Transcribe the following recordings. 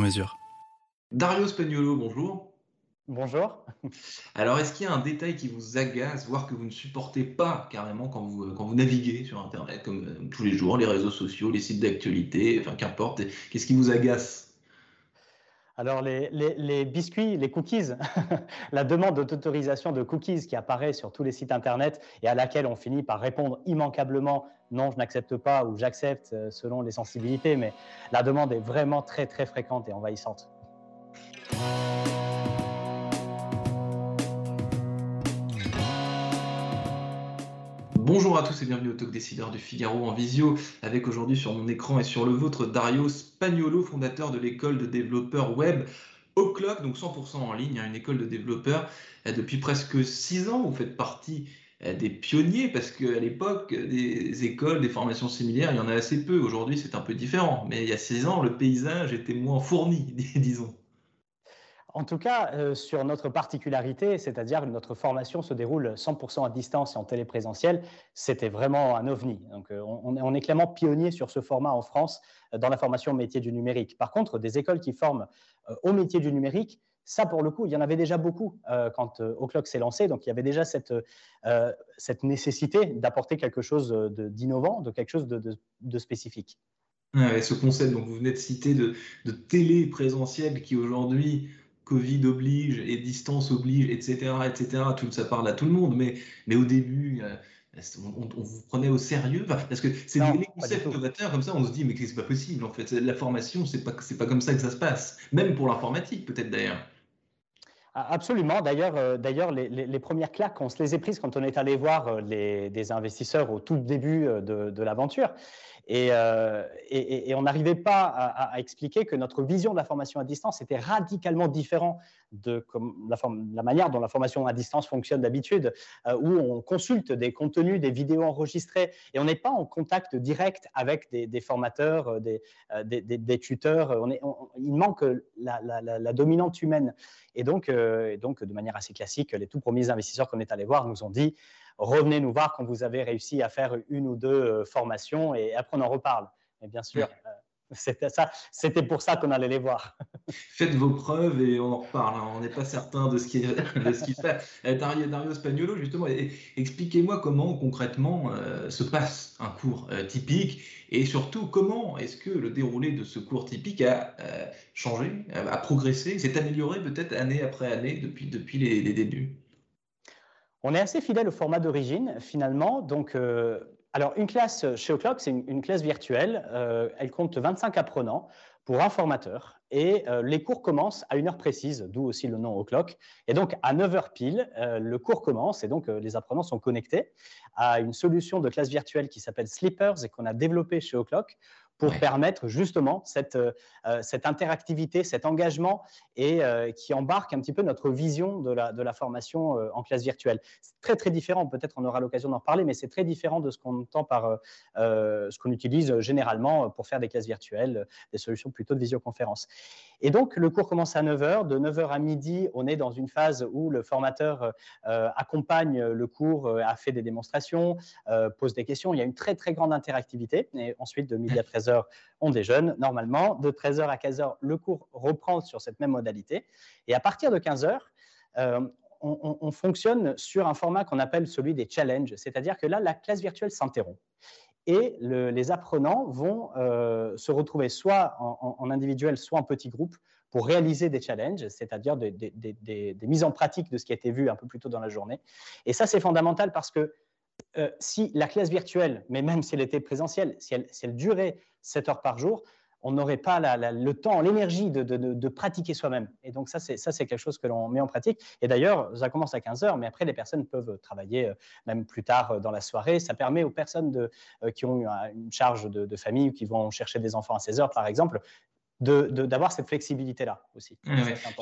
mesure. Dario Spagnolo, bonjour. Bonjour. Alors, est-ce qu'il y a un détail qui vous agace, voire que vous ne supportez pas carrément quand vous, quand vous naviguez sur Internet, comme euh, tous les jours, les réseaux sociaux, les sites d'actualité, enfin qu'importe, qu'est-ce qui vous agace? Alors, les, biscuits, les cookies, la demande d'autorisation de cookies qui apparaît sur tous les sites Internet et à laquelle on finit par répondre immanquablement non, je n'accepte pas ou j'accepte euh, selon les sensibilités, mais la demande est vraiment très, très fréquente et envahissante. Bonjour à tous et bienvenue au Talk Décideur du Figaro en visio, avec aujourd'hui sur mon écran et sur le vôtre Dario Spagnolo, fondateur de l'école de développeurs web O'Clock, donc 100% en ligne, hein, une école de développeurs. Euh, depuis presque 6 ans, vous faites partie euh, des pionniers, parce qu'à l'époque, des écoles, des formations similaires, il y en a assez peu. Aujourd'hui, c'est un peu différent. Mais il y a 6 ans, le paysage était moins fourni, disons. En tout cas, euh, sur notre particularité, c'est-à-dire notre formation se déroule 100% à distance et en téléprésentiel, c'était vraiment un ovni. Donc, euh, on, est clairement pionnier sur ce format en France euh, dans la formation au métier du numérique. Par contre, des écoles qui forment au métier du numérique, ça, pour le coup, il y en avait déjà beaucoup quand O'Clock s'est lancé. Donc, il y avait déjà cette, nécessité d'apporter quelque chose d'innovant, de, quelque chose de, spécifique. ce concept dont vous venez de citer de, de télé qui aujourd'hui Covid oblige et distance oblige, etc., etc. Tout ça parle à tout le monde, mais, mais au début, euh, on, vous prenait au sérieux parce que c'est des concepts novateurs comme ça, on se dit mais c'est pas possible en fait? La formation, c'est pas c'est pas comme ça que ça se passe, même pour l'informatique peut-être d'ailleurs. Ah, absolument. D'ailleurs, euh, d'ailleurs les, premières claques, on se les est prises quand on est allé voir euh, les, des investisseurs au tout début de, de l'aventure. Euh, et, on n'arrivait pas à, expliquer que notre vision de la formation à distance était radicalement différente de la, manière dont la formation à distance fonctionne d'habitude, euh, où on consulte des contenus, des vidéos enregistrées, et on n'est pas en contact direct avec des, formateurs, euh, des, tuteurs. il manque la, dominante humaine. Et donc, et donc, de manière assez classique, les tout premiers investisseurs qu'on est allés voir nous ont dit revenez nous voir quand vous avez réussi à faire une ou deux euh, formations et après on en reparle. Mais bien sûr, euh, c'était ça, c'était pour ça qu'on allait les voir. Faites vos preuves et on en reparle. Hein. On n'est pas certain de ce qu'il fait. Euh, Dario, Dario Spagnolo, justement, expliquez-moi comment concrètement se passe un cours typique et surtout comment est-ce que le déroulé de ce cours typique a changé, a progressé, s'est amélioré peut-être année après année depuis, depuis les débuts? On est assez fidèle au format d'origine, finalement. Donc, euh, alors, une classe chez O'Clock, c'est une, classe virtuelle. Euh, elle compte 25 apprenants pour un formateur. Et euh, les cours commencent à une heure précise, d'où aussi le nom O'Clock. Et donc, à 9 heures pile, le cours commence. Et donc, les apprenants sont connectés à une solution de classe virtuelle qui s'appelle Sleepers et qu'on a développée chez O'Clock pour permettre justement cette, euh, euh, cette interactivité, cet engagement et euh, qui embarque un petit peu notre vision de la, de la formation en classe virtuelle. C'est très très différent, peut-être on aura l'occasion d'en parler, mais c'est très différent de ce qu'on entend par ce qu'on utilise généralement pour faire des classes virtuelles, des solutions plutôt de visioconférence. Et donc le cours commence à 9h, de 9h à midi, on est dans une phase où le formateur accompagne le cours, a fait des démonstrations, pose des questions, il y a une très très grande interactivité, et ensuite de midi à 13h, on déjeune normalement. De 13h à 15h, le cours reprend sur cette même modalité. Et à partir de 15h, euh, on, fonctionne sur un format qu'on appelle celui des challenges, c'est-à-dire que là, la classe virtuelle s'interrompt. Et les apprenants vont euh, se retrouver soit en, individuel, soit en petit groupe pour réaliser des challenges, c'est-à-dire des, des, mises en pratique de ce qui a été vu un peu plus tôt dans la journée. Et ça, c'est fondamental parce que euh, si la classe virtuelle, mais même si elle était présentielle, si elle, durait 7 heures par jour, on n'aurait pas le temps, l'énergie de, pratiquer soi-même. Et donc ça, c'est quelque chose que l'on met en pratique. Et d'ailleurs, ça commence à 15 heures, mais après, les personnes peuvent travailler euh, même plus tard euh, dans la soirée. Ça permet aux personnes qui ont une charge de, famille ou qui vont chercher des enfants à 16 heures, par exemple, d'avoir cette flexibilité-là aussi.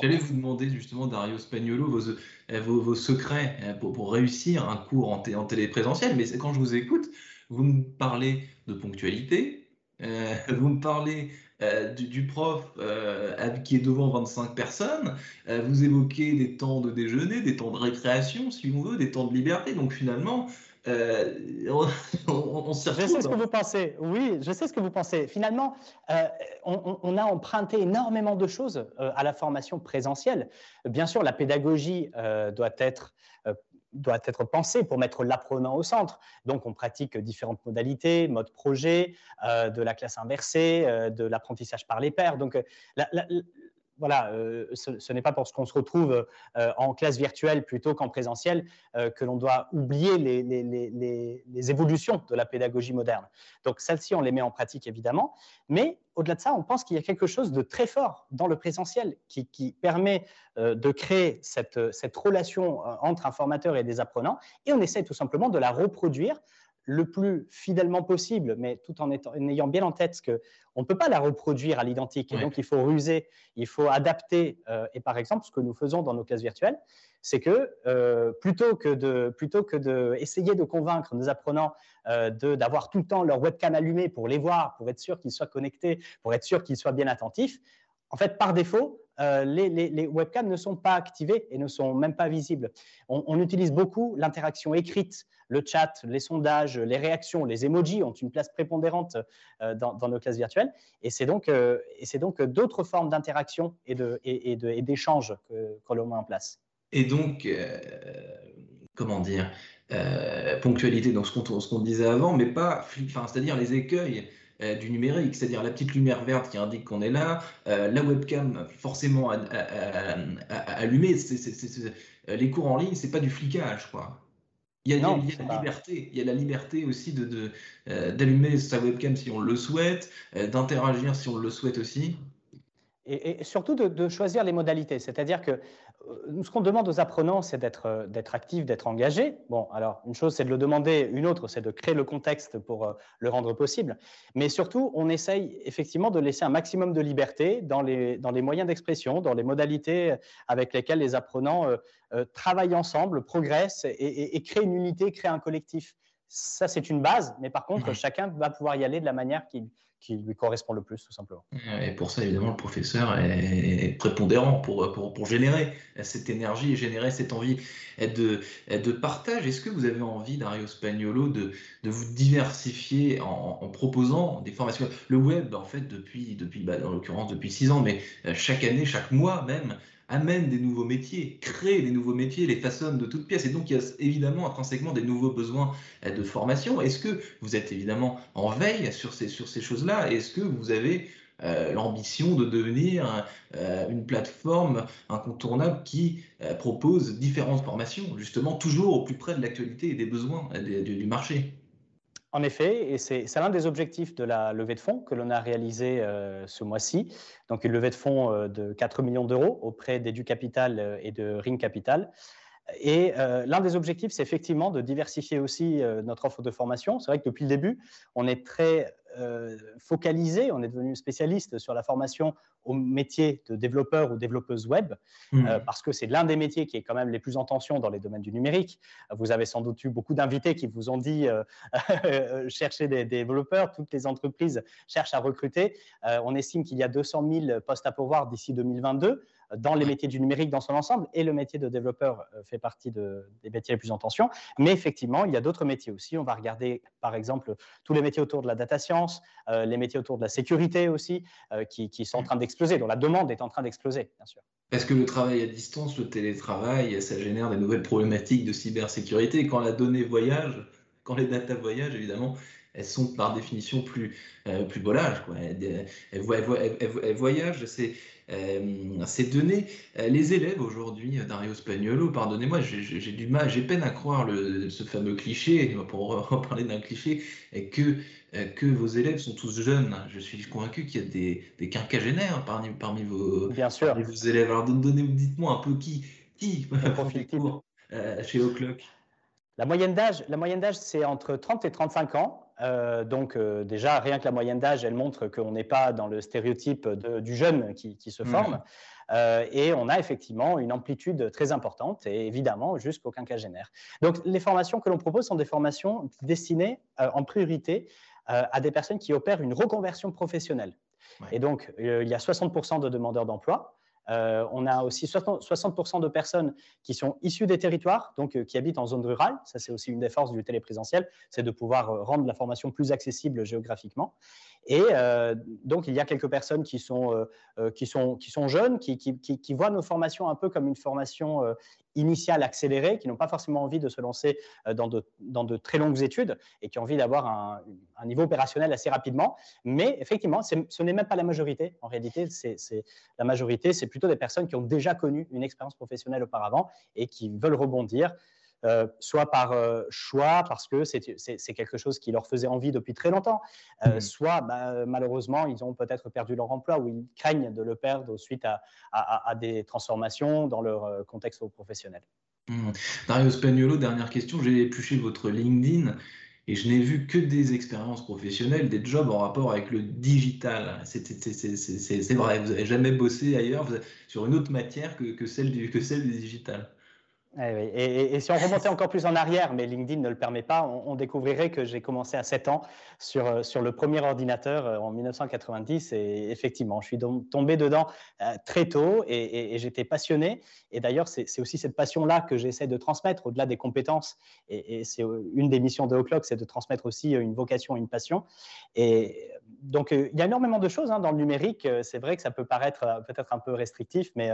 J'allais vous demander justement, Dario Spagnolo, vos, vos, secrets pour, pour, réussir un cours en, en téléprésentiel, mais quand je vous écoute, vous me parlez de ponctualité, vous me parlez euh, du, prof euh, qui est devant 25 personnes, euh, vous évoquez des temps de déjeuner, des temps de récréation, si on veut, des temps de liberté. Donc finalement, on, on, Je sais ce que vous pensez. Oui, je sais ce que vous pensez. Finalement, on, on, a emprunté énormément de choses à la formation présentielle. Bien sûr, la pédagogie doit être doit être pensé pour mettre l'apprenant au centre. Donc, on pratique différentes modalités, mode projet, euh, de la classe inversée, euh, de l'apprentissage par les pairs. Donc, euh, voilà, ce, n'est pas parce qu'on se retrouve en classe virtuelle plutôt qu'en présentiel que l'on doit oublier les, les, évolutions de la pédagogie moderne. Donc, celles-ci, on les met en pratique évidemment, mais au-delà de ça, on pense qu'il y a quelque chose de très fort dans le présentiel qui, permet euh, de créer cette, relation euh, entre un formateur et des apprenants, et on essaie tout simplement de la reproduire le plus fidèlement possible, mais tout en, ayant bien en tête qu'on ne peut pas la reproduire à l'identique. Et donc, il faut ruser, il faut adapter. Euh, et par exemple, ce que nous faisons dans nos classes virtuelles, c'est que euh, plutôt que de plutôt que de essayer de convaincre nos apprenants euh, d'avoir tout le temps leur webcam allumée pour les voir, pour être sûr qu'ils soient connectés, pour être sûr qu'ils soient bien attentifs, en fait, par défaut, euh, les, webcams ne sont pas activés et ne sont même pas visibles. On, utilise beaucoup l'interaction écrite, le chat, les sondages, les réactions, les emojis ont une place prépondérante dans, nos classes virtuelles. Et c'est donc, donc d'autres formes d'interaction et d'échange et, et que l'on met en place. Et donc, euh, comment dire, euh, ponctualité, donc ce qu'on disait avant, mais pas, c'est-à-dire les écueils euh, du numérique, c'est-à-dire la petite lumière verte qui indique qu'on est là, la webcam forcément allumée, les cours en ligne, c'est pas du flicage, quoi. Il y a, il y a la liberté, il y a la liberté aussi de, d'allumer sa webcam si on le souhaite, d'interagir si on le souhaite aussi et, surtout de, choisir les modalités. C'est-à-dire que euh, ce qu'on demande aux apprenants, c'est d'être, euh, d'être actifs, d'être engagés. Bon, alors une chose, c'est de le demander, une autre, c'est de créer le contexte pour euh, le rendre possible. Mais surtout, on essaye effectivement de laisser un maximum de liberté dans les, dans les moyens d'expression, dans les modalités avec lesquelles les apprenants travaillent ensemble, progressent et, créent une unité, créent un collectif. Ça, c'est une base, mais par contre, chacun va pouvoir y aller de la manière qui, qui lui correspond le plus, tout simplement. Et pour ça, évidemment, le professeur est prépondérant pour, pour, pour générer cette énergie et générer cette envie de, de partage. Est-ce que vous avez envie, Dario Spagnolo, de, de vous diversifier en, proposant des formations? Le web, en fait, depuis, depuis bah, dans l'occurrence, depuis six ans, mais euh, chaque année, chaque mois même, amène des nouveaux métiers, crée des nouveaux métiers, les façonne de toutes pièces. Et donc, il y a évidemment intrinsèquement des nouveaux besoins euh, de formation. Est-ce que vous êtes évidemment en veille sur ces, choses-là? Est-ce que vous avez euh, l'ambition de devenir euh, une plateforme incontournable qui propose différentes formations, justement toujours au plus près de l'actualité et des besoins du marché? En effet, et c'est l'un des objectifs de la levée de fonds que l'on a réalisé euh, ce mois-ci. Donc une levée de fonds euh, de 4 millions d'euros auprès d'Edu Capital euh, et de Ring Capital. Et l'un des objectifs, c'est effectivement de diversifier aussi notre offre de formation. C'est vrai que depuis le début, on est très euh, focalisé, on est devenu spécialiste sur la formation au métier de développeur ou développeuse web, mmh. euh, parce que c'est l'un des métiers qui est quand même les plus en tension dans les domaines du numérique. Vous avez sans doute eu beaucoup d'invités qui vous ont dit euh, chercher des, développeurs, toutes les entreprises cherchent à recruter. on estime qu'il y a 200 000 postes à pourvoir d'ici 2022 dans les métiers du numérique dans son ensemble, et le métier de développeur euh, fait partie des métiers les plus en tension. Mais effectivement, il y a d'autres métiers aussi. On va regarder, par exemple, tous les métiers autour de la data science, euh, les métiers autour de la sécurité aussi, euh, qui, sont en train d'exploser, dont la demande est en train d'exploser, bien sûr. Parce que le travail à distance, le télétravail, ça génère des nouvelles problématiques de cybersécurité. Quand la donnée voyage, quand les data voyagent, évidemment, elles sont par définition plus, plus volages. Quoi. Elles, elles, voyagent, c'est euh, ces données. Euh, les élèves aujourd'hui, Dario Spagnolo, pardonnez-moi, j'ai du mal, j'ai peine à croire le, ce fameux cliché, pour reparler d'un cliché, que, euh, que vos élèves sont tous jeunes. Je suis convaincu qu'il y a des, des quinquagénaires parmi, parmi, vos, Bien sûr. vos élèves. Alors dites-moi un peu qui, qui chez O'Clock? La moyenne d'âge, c'est entre 30 et 35 ans. Euh, donc déjà, rien que la moyenne d'âge, elle montre qu'on n'est pas dans le stéréotype du jeune qui, se forme. et on a effectivement une amplitude très importante et évidemment jusqu'au quinquagénaire. Donc les formations que l'on propose sont des formations destinées en priorité à des personnes qui opèrent une reconversion professionnelle. Et donc, il y a 60% de demandeurs d'emploi. Euh, on a aussi 60%, de personnes qui sont issues des territoires, donc euh, qui habitent en zone rurale. Ça, c'est aussi une des forces du téléprésentiel, c'est de pouvoir euh, rendre la formation plus accessible géographiquement. Et donc, il y a quelques personnes qui sont, qui sont, qui sont jeunes, qui, qui, voient nos formations un peu comme une formation initiale accélérée, qui n'ont pas forcément envie de se lancer dans de, dans de très longues études et qui ont envie d'avoir un, un, niveau opérationnel assez rapidement. Mais effectivement, ce n'est même pas la majorité. En réalité, c'est la majorité, c'est plutôt des personnes qui ont déjà connu une expérience professionnelle auparavant et qui veulent rebondir. Euh, soit par euh, choix, parce que c'est quelque chose qui leur faisait envie depuis très longtemps, euh, mmh. soit bah, malheureusement, ils ont peut-être perdu leur emploi ou ils craignent de le perdre suite à, des transformations dans leur contexte professionnel. Mmh. Dario Spagnolo, dernière question, j'ai épluché votre LinkedIn et je n'ai vu que des expériences professionnelles, des jobs en rapport avec le digital. C'est vrai, vous n'avez jamais bossé ailleurs? Sur une autre matière que, que, celle, du, que celle du digital. Eh et, si on remontait encore plus en arrière, mais LinkedIn ne le permet pas, on, découvrirait que j'ai commencé à 7 ans sur, euh, sur le premier ordinateur euh, en 1990 et effectivement, je suis tombé dedans euh, très tôt et, j'étais passionné. Et d'ailleurs, c'est aussi cette passion-là que j'essaie de transmettre au-delà des compétences. Et, c'est une des missions de O'Clock, c'est de transmettre aussi une vocation, une passion. Et donc, il y a énormément de choses hein, dans le numérique. C'est vrai que ça peut paraître peut-être un peu restrictif, mais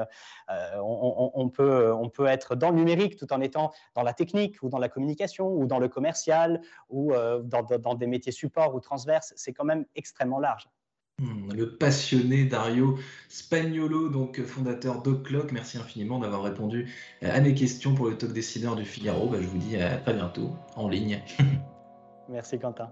on, peut, on peut être dans le numérique tout en étant dans la technique ou dans la communication ou dans le commercial ou euh, dans, des métiers support ou transverses. C'est quand même extrêmement large. Hmm, le passionné Dario Spagnolo, donc fondateur d'Oclock, merci infiniment d'avoir répondu à mes questions pour le talk décideur du Figaro. Bah, je vous dis à très bientôt en ligne. merci Quentin.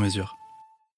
mesure.